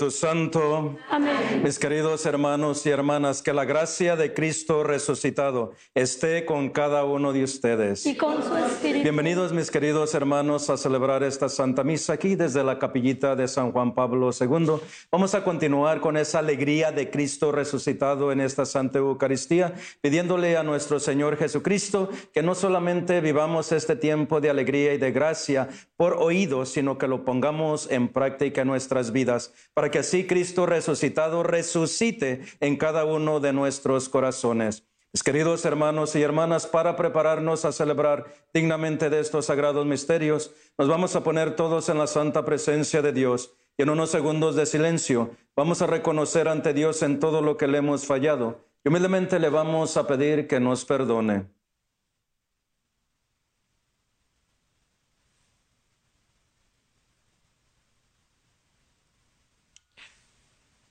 Espíritu Santo. Amén. Mis queridos hermanos y hermanas, que la gracia de Cristo resucitado esté con cada uno de ustedes. Y con su espíritu. Bienvenidos mis queridos hermanos a celebrar esta Santa Misa aquí desde la capillita de San Juan Pablo II. Vamos a continuar con esa alegría de Cristo resucitado en esta Santa Eucaristía, pidiéndole a nuestro Señor Jesucristo que no solamente vivamos este tiempo de alegría y de gracia por oído, sino que lo pongamos en práctica en nuestras vidas, para que así Cristo resucitado resucite en cada uno de nuestros corazones. Mis queridos hermanos y hermanas, para prepararnos a celebrar dignamente de estos sagrados misterios, nos vamos a poner todos en la santa presencia de Dios y en unos segundos de silencio vamos a reconocer ante Dios en todo lo que le hemos fallado y humildemente le vamos a pedir que nos perdone.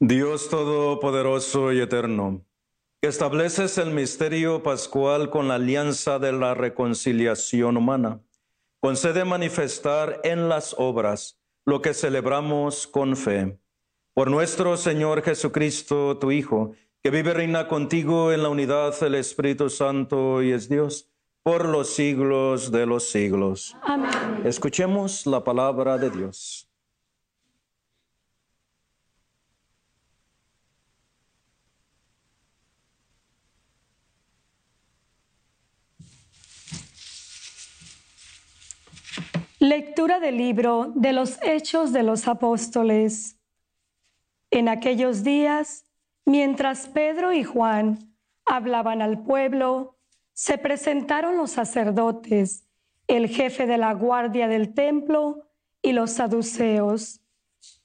Dios Todopoderoso y Eterno, que estableces el misterio pascual con la alianza de la reconciliación humana, concede manifestar en las obras lo que celebramos con fe. Por nuestro Señor Jesucristo, tu Hijo, que vive y reina contigo en la unidad del Espíritu Santo y es Dios por los siglos de los siglos. Amén. Escuchemos la palabra de Dios. Lectura del libro de los Hechos de los Apóstoles. En aquellos días, mientras Pedro y Juan hablaban al pueblo, se presentaron los sacerdotes, el jefe de la guardia del templo y los saduceos,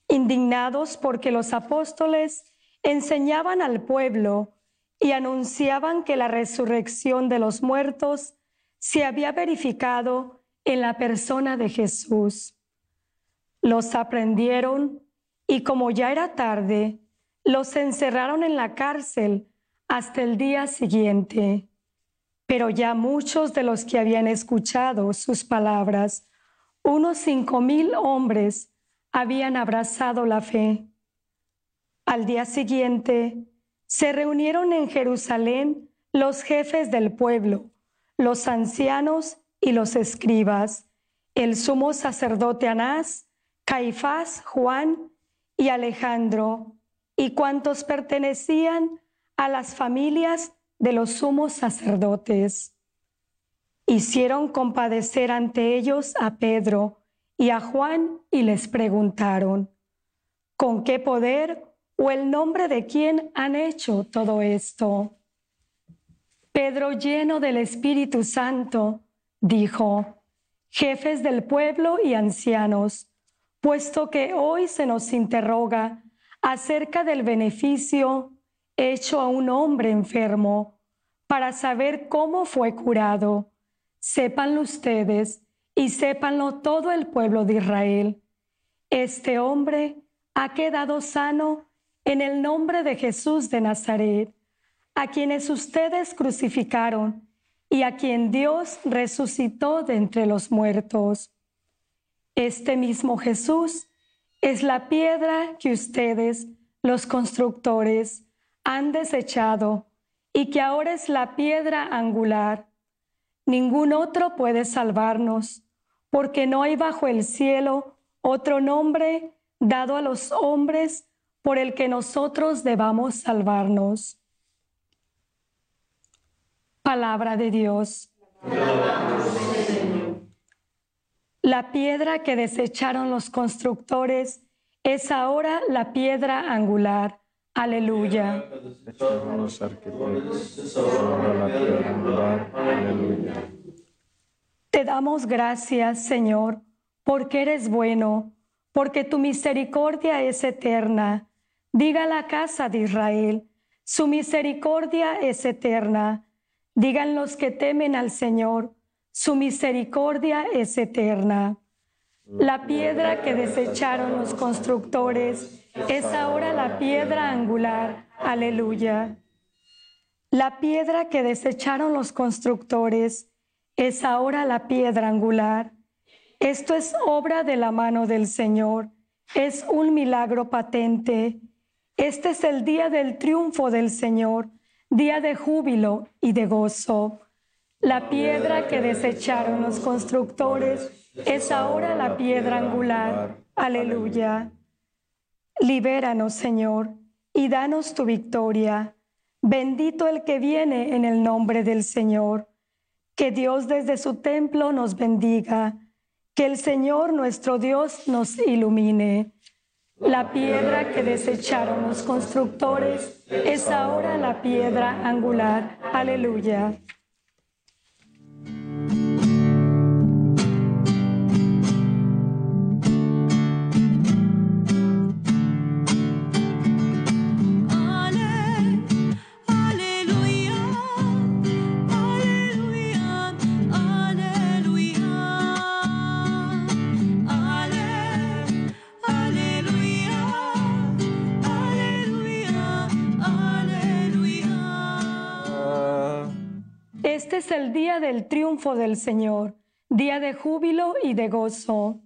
indignados porque los apóstoles enseñaban al pueblo y anunciaban que la resurrección de los muertos se había verificado en la persona de Jesús. Los aprendieron y como ya era tarde, los encerraron en la cárcel hasta el día siguiente. Pero ya muchos de los que habían escuchado sus palabras, unos cinco mil hombres, habían abrazado la fe. Al día siguiente, se reunieron en Jerusalén los jefes del pueblo, los ancianos y los escribas, el sumo sacerdote Anás, Caifás, Juan y Alejandro, y cuantos pertenecían a las familias de los sumos sacerdotes. Hicieron compadecer ante ellos a Pedro y a Juan y les preguntaron, ¿con qué poder o el nombre de quién han hecho todo esto? Pedro, lleno del Espíritu Santo, dijo, jefes del pueblo y ancianos, puesto que hoy se nos interroga acerca del beneficio hecho a un hombre enfermo, para saber cómo fue curado, sépanlo ustedes y sépanlo todo el pueblo de Israel. Este hombre ha quedado sano en el nombre de Jesús de Nazaret, a quienes ustedes crucificaron y a quien Dios resucitó de entre los muertos. Este mismo Jesús es la piedra que ustedes, los constructores, han desechado y que ahora es la piedra angular. Ningún otro puede salvarnos, porque no hay bajo el cielo otro nombre dado a los hombres por el que nosotros debamos salvarnos. Palabra de Dios. La piedra que desecharon los constructores es ahora la piedra angular. Aleluya. Aleluya. Te damos gracias, Señor, porque eres bueno, porque tu misericordia es eterna. Diga la casa de Israel, su misericordia es eterna. Digan los que temen al Señor, su misericordia es eterna. La piedra que desecharon los constructores es ahora la piedra angular. Aleluya. La piedra que desecharon los constructores es ahora la piedra angular. Esto es obra de la mano del Señor. Es un milagro patente. Este es el día del triunfo del Señor, día de júbilo y de gozo. La piedra que desecharon los constructores es ahora la piedra angular. Aleluya. Libéranos, Señor, y danos tu victoria. Bendito el que viene en el nombre del Señor. Que Dios desde su templo nos bendiga. Que el Señor nuestro Dios nos ilumine. La piedra que desecharon los constructores es ahora la piedra angular. Aleluya. Es el día del triunfo del Señor, día de júbilo y de gozo.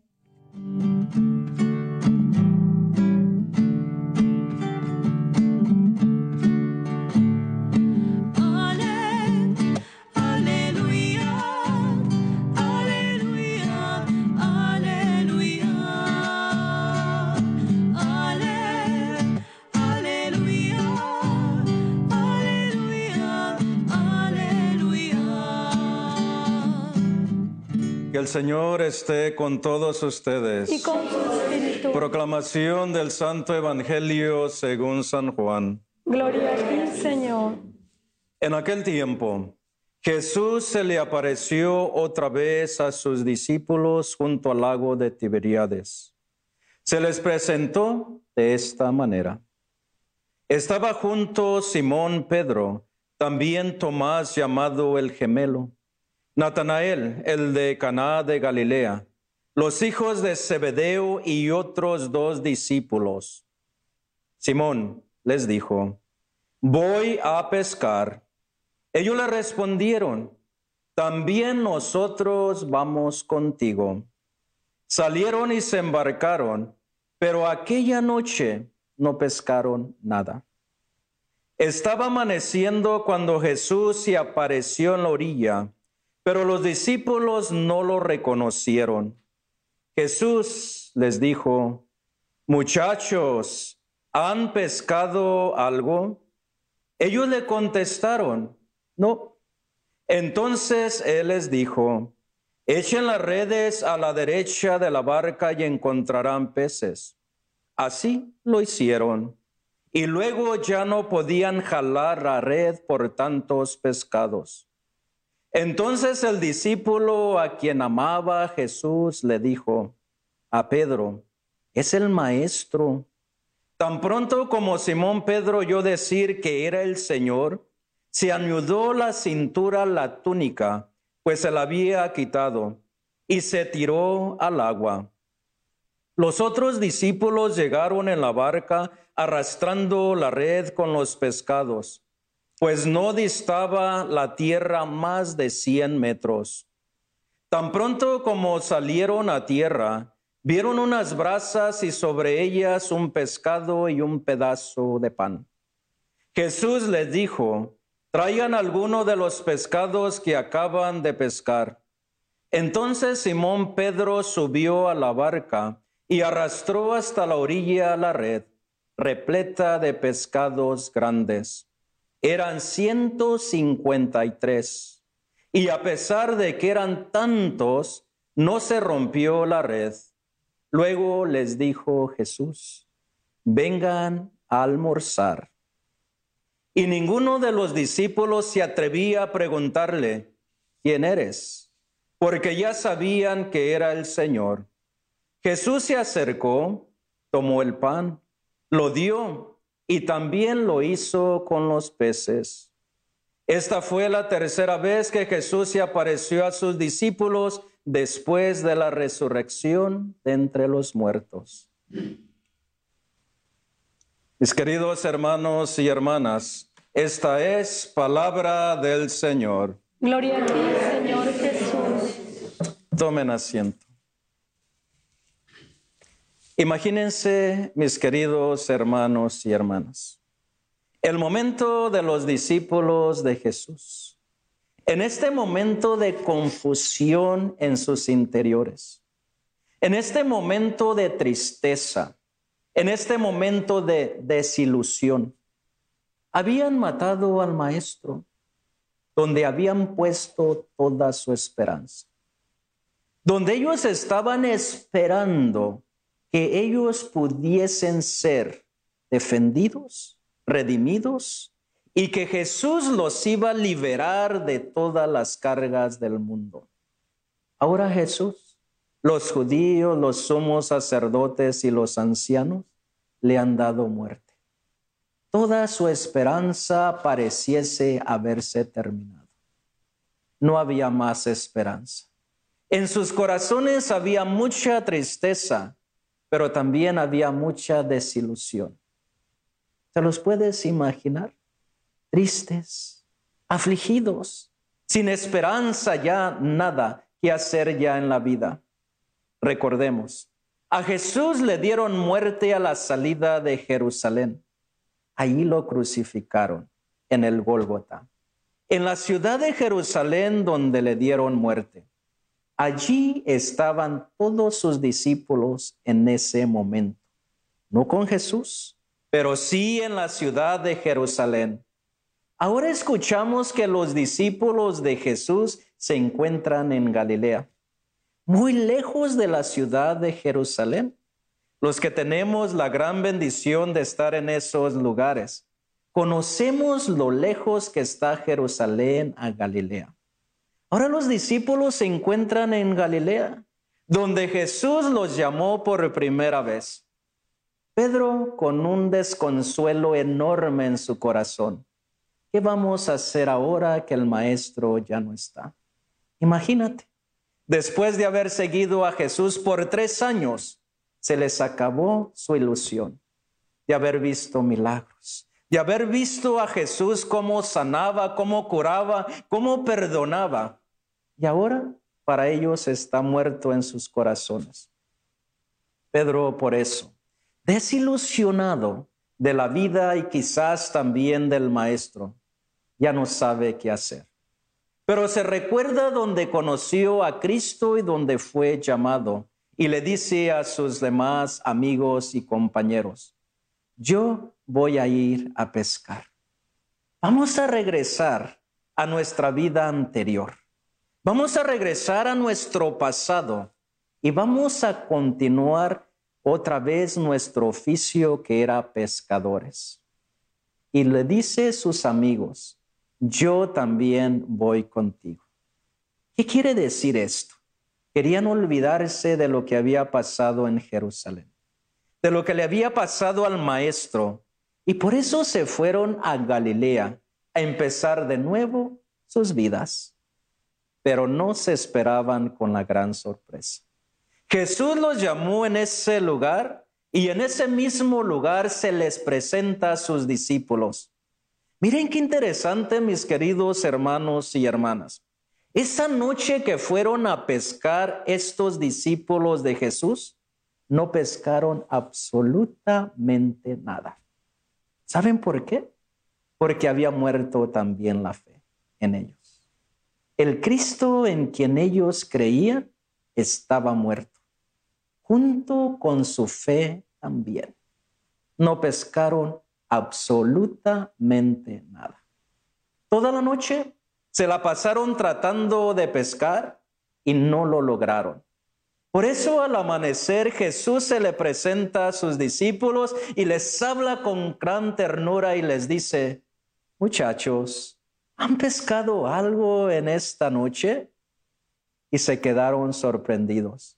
El Señor esté con todos ustedes. Y con su espíritu. Proclamación del Santo Evangelio según San Juan. Gloria a ti, Señor. En aquel tiempo, Jesús se le apareció otra vez a sus discípulos junto al lago de Tiberíades. Se les presentó de esta manera. Estaba junto Simón Pedro, también Tomás llamado el gemelo, Natanael, el de Caná de Galilea, los hijos de Zebedeo y otros dos discípulos. Simón les dijo, voy a pescar. Ellos le respondieron, también nosotros vamos contigo. Salieron y se embarcaron, pero aquella noche no pescaron nada. Estaba amaneciendo cuando Jesús se apareció en la orilla, pero los discípulos no lo reconocieron. Jesús les dijo, muchachos, ¿han pescado algo? Ellos le contestaron, no. Entonces él les dijo, echen las redes a la derecha de la barca y encontrarán peces. Así lo hicieron. Y luego ya no podían jalar la red por tantos pescados. Entonces el discípulo a quien amaba Jesús le dijo a Pedro, es el maestro. Tan pronto como Simón Pedro oyó decir que era el Señor, se anudó la cintura la túnica, pues se la había quitado, y se tiró al agua. Los otros discípulos llegaron en la barca arrastrando la red con los pescados, pues no distaba la tierra más de cien metros. Tan pronto como salieron a tierra, vieron unas brasas y sobre ellas un pescado y un pedazo de pan. Jesús les dijo, traigan alguno de los pescados que acaban de pescar. Entonces Simón Pedro subió a la barca y arrastró hasta la orilla la red, repleta de pescados grandes. Eran ciento cincuenta y tres. Y a pesar de que eran tantos, no se rompió la red. Luego les dijo Jesús, vengan a almorzar. Y ninguno de los discípulos se atrevía a preguntarle, ¿quién eres? Porque ya sabían que era el Señor. Jesús se acercó, tomó el pan, lo dio y también lo hizo con los peces. Esta fue la tercera vez que Jesús se apareció a sus discípulos después de la resurrección de entre los muertos. Mis queridos hermanos y hermanas, esta es palabra del Señor. Gloria a ti, Señor Jesús. Tomen asiento. Imagínense, mis queridos hermanos y hermanas, el momento de los discípulos de Jesús. En este momento de confusión en sus interiores, en este momento de tristeza, en este momento de desilusión, habían matado al maestro donde habían puesto toda su esperanza, donde ellos estaban esperando que ellos pudiesen ser defendidos, redimidos y que Jesús los iba a liberar de todas las cargas del mundo. Ahora Jesús, los judíos, los sumos sacerdotes y los ancianos le han dado muerte. Toda su esperanza pareciese haberse terminado. No había más esperanza. En sus corazones había mucha tristeza, pero también había mucha desilusión. ¿Te los puedes imaginar? Tristes, afligidos, sin esperanza ya nada que hacer ya en la vida. Recordemos, a Jesús le dieron muerte a la salida de Jerusalén. Allí lo crucificaron en el Gólgota, en la ciudad de Jerusalén donde le dieron muerte. Allí estaban todos sus discípulos en ese momento, no con Jesús, pero sí en la ciudad de Jerusalén. Ahora escuchamos que los discípulos de Jesús se encuentran en Galilea, muy lejos de la ciudad de Jerusalén. Los que tenemos la gran bendición de estar en esos lugares, conocemos lo lejos que está Jerusalén a Galilea. Ahora los discípulos se encuentran en Galilea, donde Jesús los llamó por primera vez. Pedro con un desconsuelo enorme en su corazón. ¿Qué vamos a hacer ahora que el maestro ya no está? Imagínate, después de haber seguido a Jesús por tres años, se les acabó su ilusión de haber visto milagros, de haber visto a Jesús cómo sanaba, cómo curaba, cómo perdonaba. Y ahora para ellos está muerto en sus corazones. Pedro por eso, desilusionado de la vida y quizás también del maestro, ya no sabe qué hacer. Pero se recuerda donde conoció a Cristo y donde fue llamado y le dice a sus demás amigos y compañeros, yo voy a ir a pescar. Vamos a regresar a nuestra vida anterior. Vamos a regresar a nuestro pasado y vamos a continuar otra vez nuestro oficio que era pescadores. Y le dice a sus amigos, yo también voy contigo. ¿Qué quiere decir esto? Querían olvidarse de lo que había pasado en Jerusalén, de lo que le había pasado al maestro, y por eso se fueron a Galilea a empezar de nuevo sus vidas. Pero no se esperaban con la gran sorpresa. Jesús los llamó en ese lugar y en ese mismo lugar se les presenta a sus discípulos. Miren qué interesante, mis queridos hermanos y hermanas. Esa noche que fueron a pescar estos discípulos de Jesús, no pescaron absolutamente nada. ¿Saben por qué? Porque había muerto también la fe en ellos. El Cristo en quien ellos creían estaba muerto, junto con su fe también. No pescaron absolutamente nada. Toda la noche se la pasaron tratando de pescar y no lo lograron. Por eso al amanecer Jesús se le presenta a sus discípulos y les habla con gran ternura y les dice, muchachos, ¿han pescado algo en esta noche? Y se quedaron sorprendidos.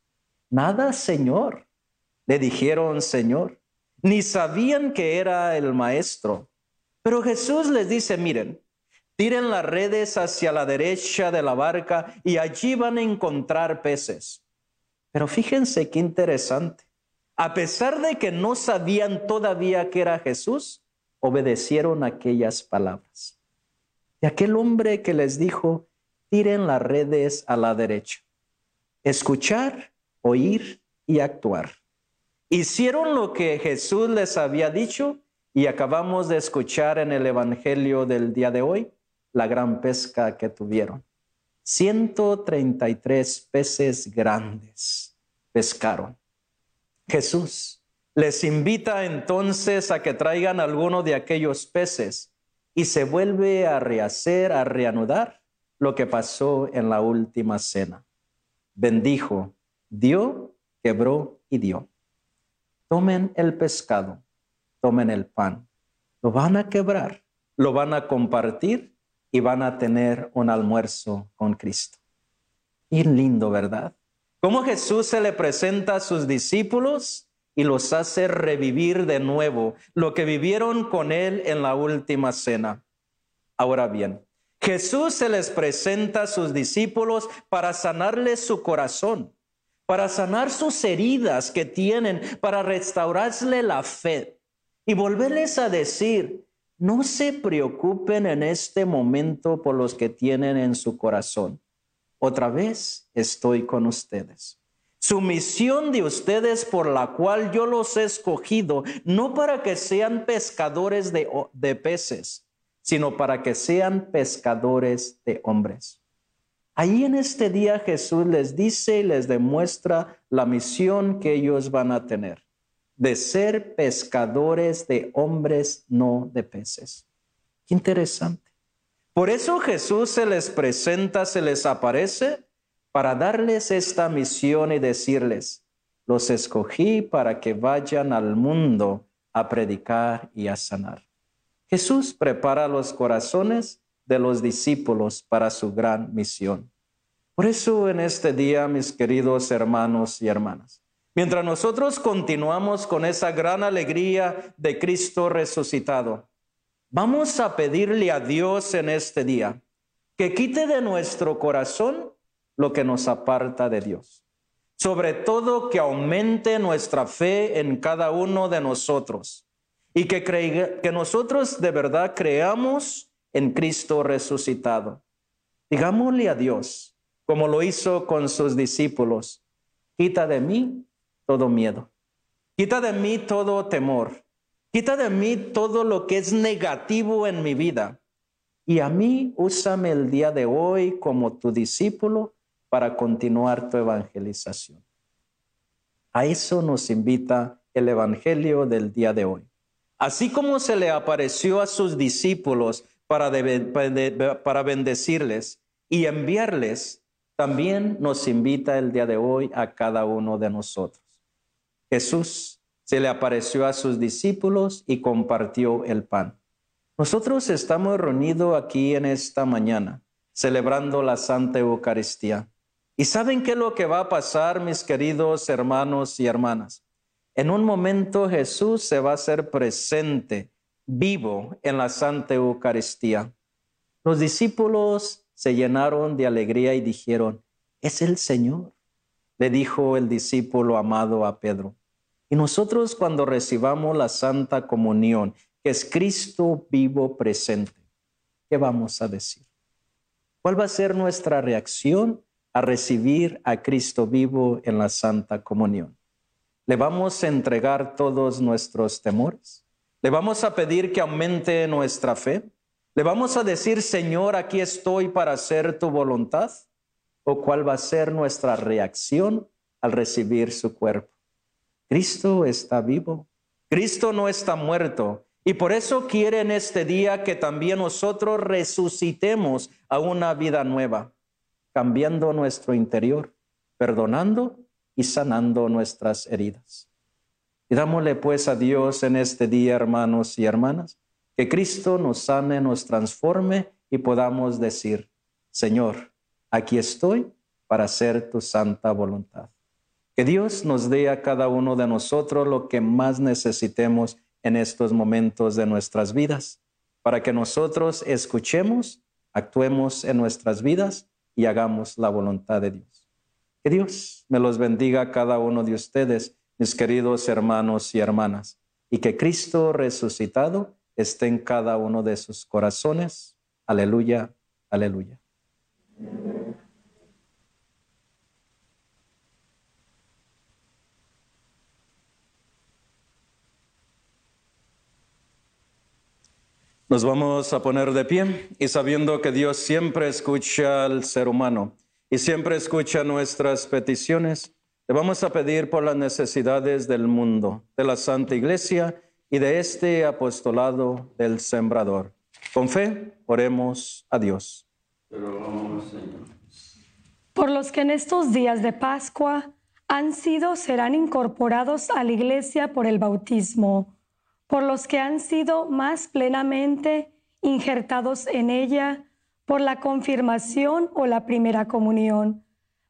Nada, Señor, le dijeron, Señor ni sabían que era el maestro. Pero Jesús les dice, miren, tiren las redes hacia la derecha de la barca y allí van a encontrar peces. Pero fíjense qué interesante. A pesar de que no sabían todavía que era Jesús, obedecieron aquellas palabras. Aquel hombre que les dijo, tiren las redes a la derecha. Escuchar, oír y actuar. Hicieron lo que Jesús les había dicho y acabamos de escuchar en el Evangelio del día de hoy la gran pesca que tuvieron. 133 peces grandes pescaron. Jesús les invita entonces a que traigan alguno de aquellos peces y se vuelve a rehacer, a reanudar lo que pasó en la última cena. Bendijo, dio, quebró y dio tomen el pescado, tomen el pan, lo van a quebrar, lo van a compartir y van a tener un almuerzo con Cristo. Y lindo, ¿verdad? Cómo Jesús se le presenta a sus discípulos y los hace revivir de nuevo lo que vivieron con él en la última cena. Ahora bien, Jesús se les presenta a sus discípulos para sanarles su corazón para sanar sus heridas que tienen, para restaurarle la fe y volverles a decir, no se preocupen en este momento por los que tienen en su corazón. Otra vez estoy con ustedes. Su misión de ustedes por la cual yo los he escogido, no para que sean pescadores de, de peces, sino para que sean pescadores de hombres. Ahí en este día Jesús les dice y les demuestra la misión que ellos van a tener, de ser pescadores de hombres, no de peces. Qué interesante. Por eso Jesús se les presenta, se les aparece para darles esta misión y decirles, los escogí para que vayan al mundo a predicar y a sanar. Jesús prepara los corazones de los discípulos para su gran misión. Por eso en este día, mis queridos hermanos y hermanas, mientras nosotros continuamos con esa gran alegría de Cristo resucitado, vamos a pedirle a Dios en este día que quite de nuestro corazón lo que nos aparta de Dios. Sobre todo que aumente nuestra fe en cada uno de nosotros y que, que nosotros de verdad creamos en Cristo resucitado. Digámosle a Dios, como lo hizo con sus discípulos, quita de mí todo miedo, quita de mí todo temor, quita de mí todo lo que es negativo en mi vida. Y a mí úsame el día de hoy como tu discípulo para continuar tu evangelización. A eso nos invita el Evangelio del día de hoy. Así como se le apareció a sus discípulos para, para bendecirles y enviarles, también nos invita el día de hoy a cada uno de nosotros. Jesús se le apareció a sus discípulos y compartió el pan. Nosotros estamos reunidos aquí en esta mañana celebrando la Santa Eucaristía. ¿Y saben qué es lo que va a pasar, mis queridos hermanos y hermanas? En un momento Jesús se va a hacer presente, vivo en la Santa Eucaristía. Los discípulos se llenaron de alegría y dijeron, es el Señor, le dijo el discípulo amado a Pedro. Y nosotros cuando recibamos la Santa Comunión, que es Cristo vivo presente, ¿qué vamos a decir? ¿Cuál va a ser nuestra reacción a recibir a Cristo vivo en la Santa Comunión? ¿Le vamos a entregar todos nuestros temores? ¿Le vamos a pedir que aumente nuestra fe? ¿Le vamos a decir, Señor, aquí estoy para hacer tu voluntad? ¿O cuál va a ser nuestra reacción al recibir su cuerpo? Cristo está vivo. Cristo no está muerto. Y por eso quiere en este día que también nosotros resucitemos a una vida nueva, cambiando nuestro interior, perdonando y sanando nuestras heridas. Y dámosle pues a Dios en este día, hermanos y hermanas, que Cristo nos sane, nos transforme y podamos decir, Señor, aquí estoy para hacer tu santa voluntad. Que Dios nos dé a cada uno de nosotros lo que más necesitemos en estos momentos de nuestras vidas, para que nosotros escuchemos, actuemos en nuestras vidas y hagamos la voluntad de Dios. Que Dios me los bendiga a cada uno de ustedes, mis queridos hermanos y hermanas, y que Cristo resucitado esté en cada uno de sus corazones. Aleluya, aleluya. Nos vamos a poner de pie y sabiendo que Dios siempre escucha al ser humano y siempre escucha nuestras peticiones, le vamos a pedir por las necesidades del mundo, de la Santa Iglesia y de este apostolado del sembrador. Con fe, oremos a Dios. Por los que en estos días de Pascua han sido, serán incorporados a la iglesia por el bautismo, por los que han sido más plenamente injertados en ella por la confirmación o la primera comunión,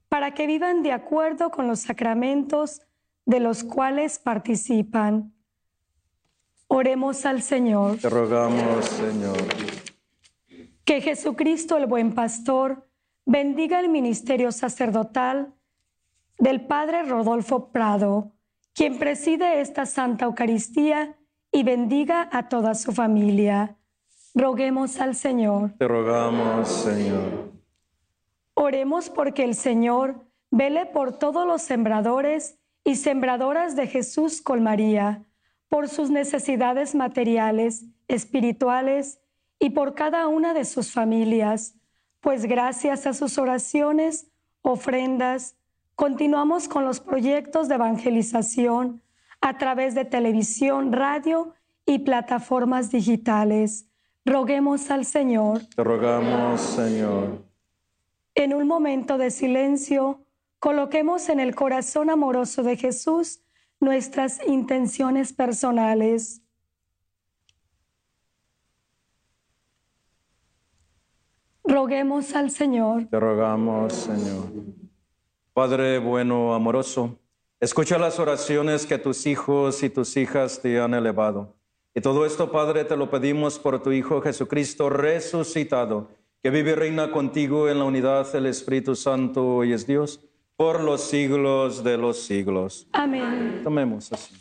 para que vivan de acuerdo con los sacramentos de los cuales participan Oremos al Señor. Te rogamos, Señor. Que Jesucristo, el buen pastor, bendiga el ministerio sacerdotal del Padre Rodolfo Prado, quien preside esta Santa Eucaristía y bendiga a toda su familia. Roguemos al Señor. Te rogamos, Señor. Oremos porque el Señor vele por todos los sembradores y sembradoras de Jesús con María, por sus necesidades materiales, espirituales y por cada una de sus familias, pues gracias a sus oraciones, ofrendas, continuamos con los proyectos de evangelización a través de televisión, radio y plataformas digitales. Roguemos al Señor. Te rogamos, Señor. En un momento de silencio, coloquemos en el corazón amoroso de Jesús nuestras intenciones personales. Roguemos al Señor. Te rogamos, Señor. Padre bueno, amoroso, escucha las oraciones que tus hijos y tus hijas te han elevado. Y todo esto, Padre, te lo pedimos por tu Hijo Jesucristo resucitado, que vive y reina contigo en la unidad del Espíritu Santo y es Dios por los siglos de los siglos. Amén. Tomemos así.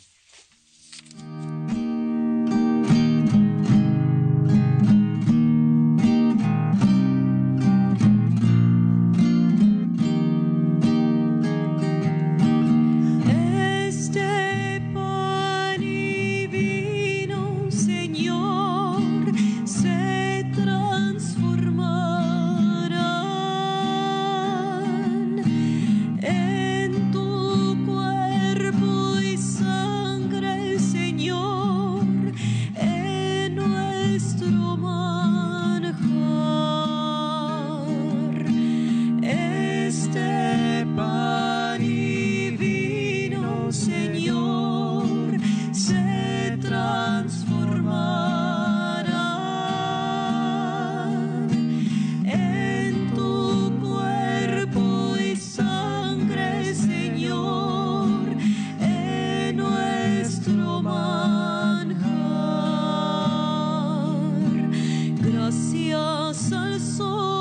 Gracias al sol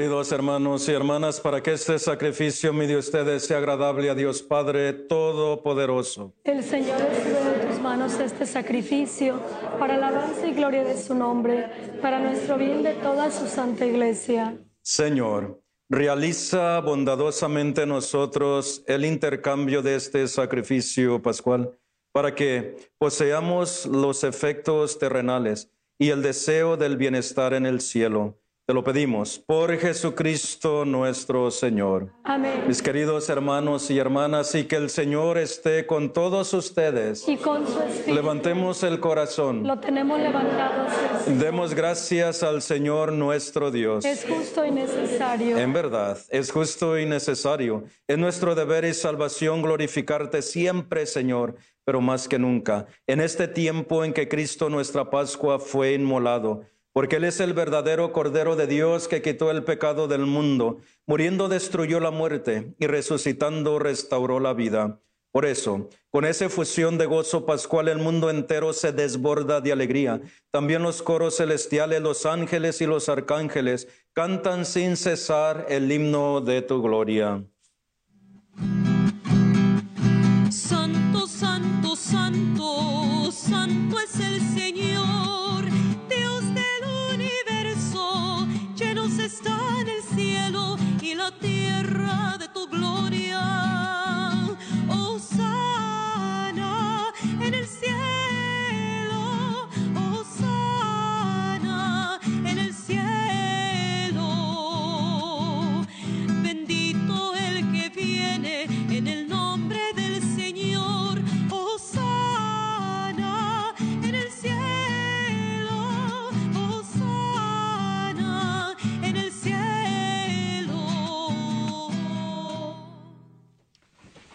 queridos hermanos y hermanas para que este sacrificio mi de ustedes sea agradable a Dios Padre Todopoderoso. El Señor recibe de tus manos este sacrificio para alabanza y gloria de su nombre, para nuestro bien de toda su santa iglesia. Señor, realiza bondadosamente en nosotros el intercambio de este sacrificio pascual, para que poseamos los efectos terrenales y el deseo del bienestar en el cielo. Te lo pedimos por Jesucristo nuestro Señor. Amén. Mis queridos hermanos y hermanas, y que el Señor esté con todos ustedes. Y con su espíritu Levantemos el corazón. lo tenemos levantado. Demos gracias al Señor nuestro Dios. Es justo y necesario. En verdad, es justo y necesario. Es nuestro deber y salvación glorificarte siempre, Señor, pero más que nunca, en este tiempo en que Cristo nuestra Pascua fue inmolado, porque Él es el verdadero Cordero de Dios que quitó el pecado del mundo, muriendo destruyó la muerte y resucitando restauró la vida. Por eso, con esa efusión de gozo pascual, el mundo entero se desborda de alegría. También los coros celestiales, los ángeles y los arcángeles cantan sin cesar el himno de tu gloria. Santo, santo, santo, santo es el Señor, llenos están el cielo y la tierra de tu gloria.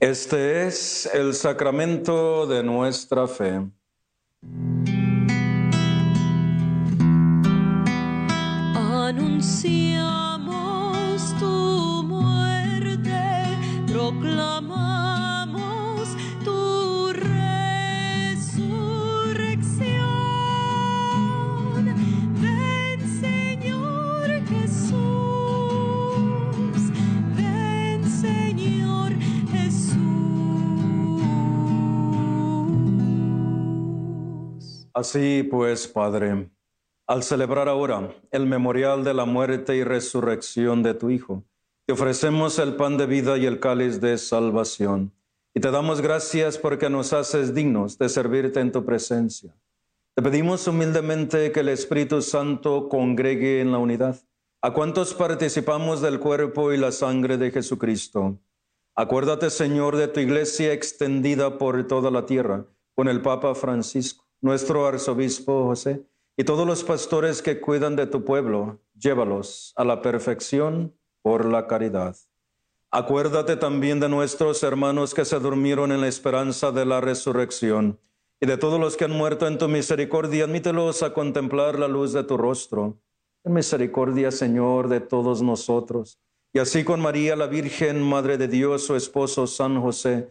Este es el sacramento de nuestra fe. Anunciamos tu muerte, proclamamos Así pues, Padre, al celebrar ahora el memorial de la muerte y resurrección de tu Hijo, te ofrecemos el pan de vida y el cáliz de salvación. Y te damos gracias porque nos haces dignos de servirte en tu presencia. Te pedimos humildemente que el Espíritu Santo congregue en la unidad a cuantos participamos del cuerpo y la sangre de Jesucristo. Acuérdate, Señor, de tu iglesia extendida por toda la tierra, con el Papa Francisco, nuestro arzobispo José, y todos los pastores que cuidan de tu pueblo, llévalos a la perfección por la caridad. Acuérdate también de nuestros hermanos que se durmieron en la esperanza de la resurrección, y de todos los que han muerto en tu misericordia, admítelos a contemplar la luz de tu rostro. En misericordia, Señor, de todos nosotros. Y así con María, la Virgen, Madre de Dios, su esposo San José,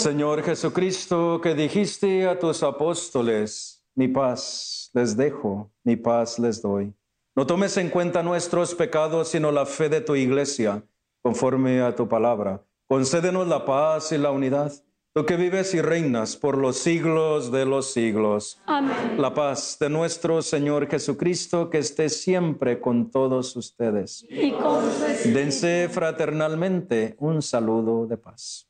Señor Jesucristo, que dijiste a tus apóstoles, mi paz les dejo, mi paz les doy. No tomes en cuenta nuestros pecados, sino la fe de tu iglesia, conforme a tu palabra. Concédenos la paz y la unidad, tú que vives y reinas por los siglos de los siglos. Amén. La paz de nuestro Señor Jesucristo, que esté siempre con todos ustedes. Y Dense fraternalmente un saludo de paz.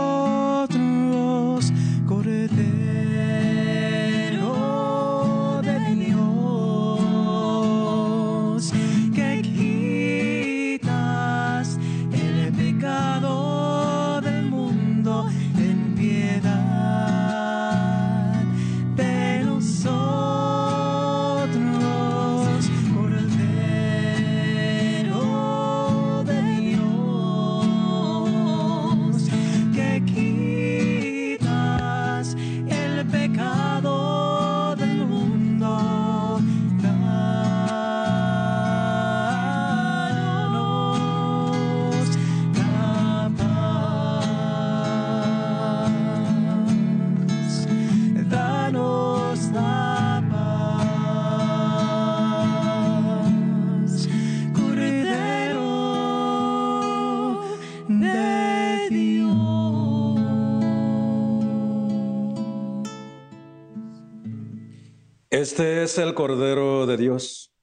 Este es el Cordero de Dios,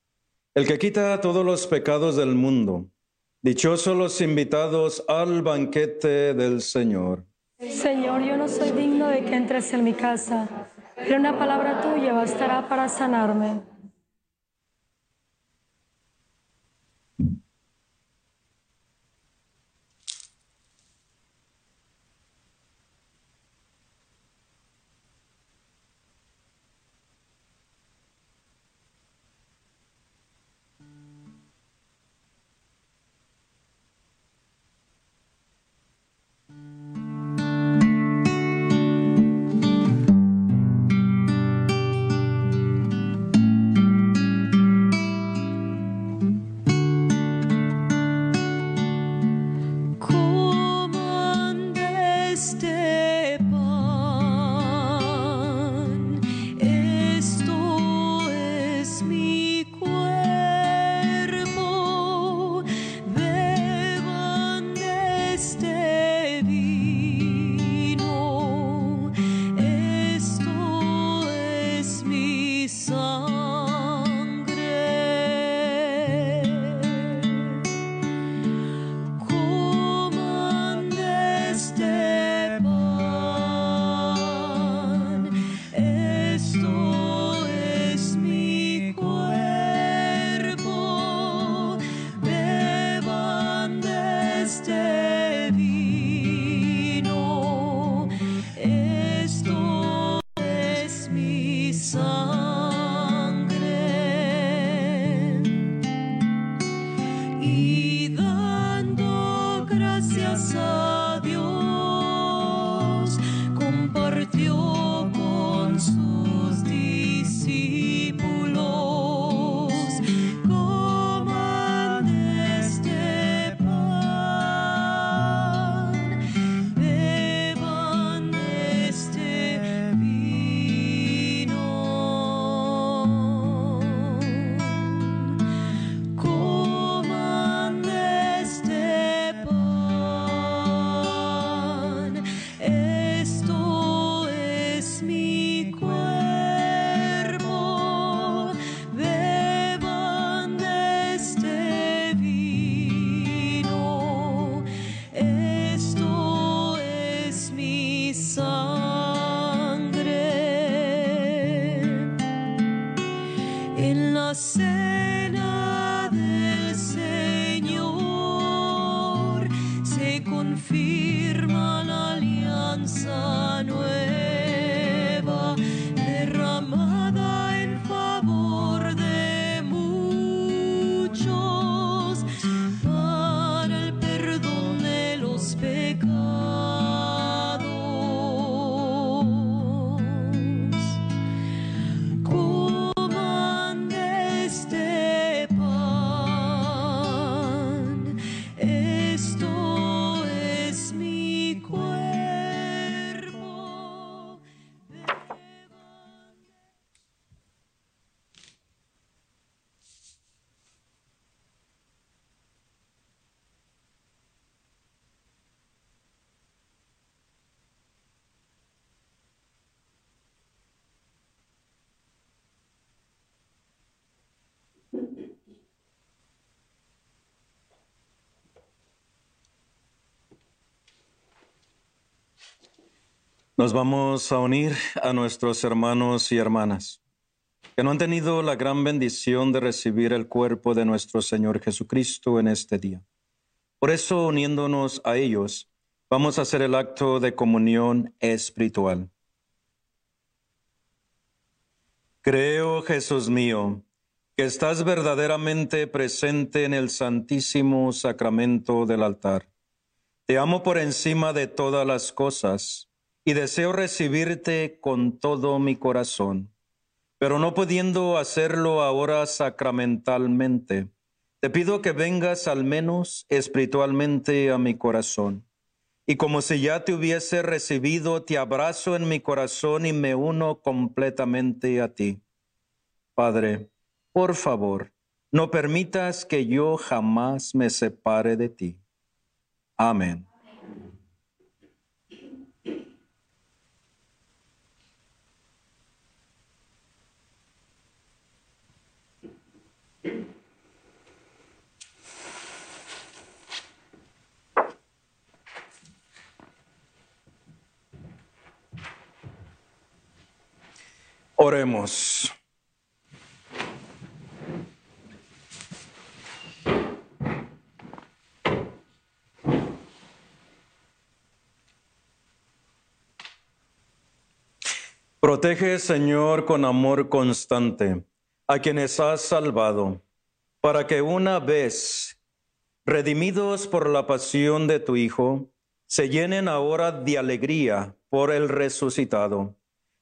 el que quita todos los pecados del mundo. Dichosos los invitados al banquete del Señor. Señor, yo no soy digno de que entres en mi casa, pero una palabra tuya bastará para sanarme. Nos vamos a unir a nuestros hermanos y hermanas que no han tenido la gran bendición de recibir el cuerpo de nuestro Señor Jesucristo en este día. Por eso, uniéndonos a ellos, vamos a hacer el acto de comunión espiritual. Creo, Jesús mío, que estás verdaderamente presente en el santísimo sacramento del altar. Te amo por encima de todas las cosas y deseo recibirte con todo mi corazón. Pero no pudiendo hacerlo ahora sacramentalmente, te pido que vengas al menos espiritualmente a mi corazón. Y como si ya te hubiese recibido, te abrazo en mi corazón y me uno completamente a ti. Padre, por favor, no permitas que yo jamás me separe de ti. Amén. Oremos. Protege, Señor, con amor constante a quienes has salvado, para que una vez redimidos por la pasión de tu Hijo, se llenen ahora de alegría por el resucitado.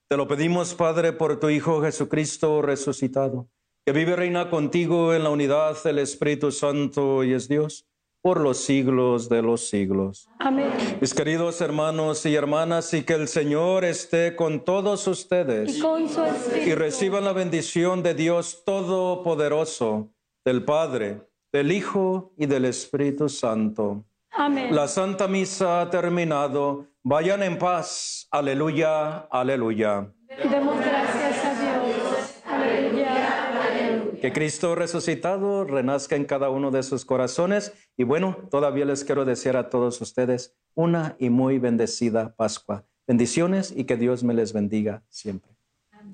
Te lo pedimos, Padre, por tu Hijo Jesucristo resucitado, que vive y reina contigo en la unidad del Espíritu Santo y es Dios por los siglos de los siglos. Amén. Mis queridos hermanos y hermanas, y que el Señor esté con todos ustedes Y con su espíritu. y reciban la bendición de Dios Todopoderoso, del Padre, del Hijo y del Espíritu Santo. Amén. La Santa Misa ha terminado. Vayan en paz. Aleluya, aleluya. Demos gracias a Dios. Aleluya. Aleluya. Que Cristo resucitado renazca en cada uno de sus corazones. Y bueno, todavía les quiero desear a todos ustedes una y muy bendecida Pascua. Bendiciones y que Dios me les bendiga siempre.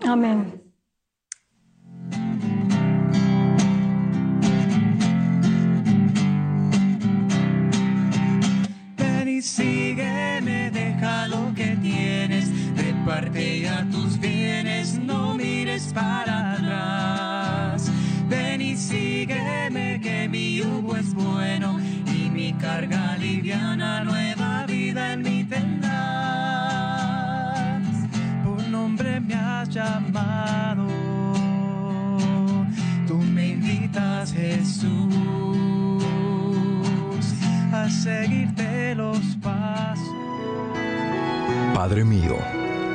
Amén. Reparte ya tus bienes, no mires para atrás. Ven y sígueme, que mi yugo es bueno y mi carga liviana, nueva vida en mí tendrás. Por nombre me has llamado, tú me invitas Jesús a seguirte los pasos. Padre mío,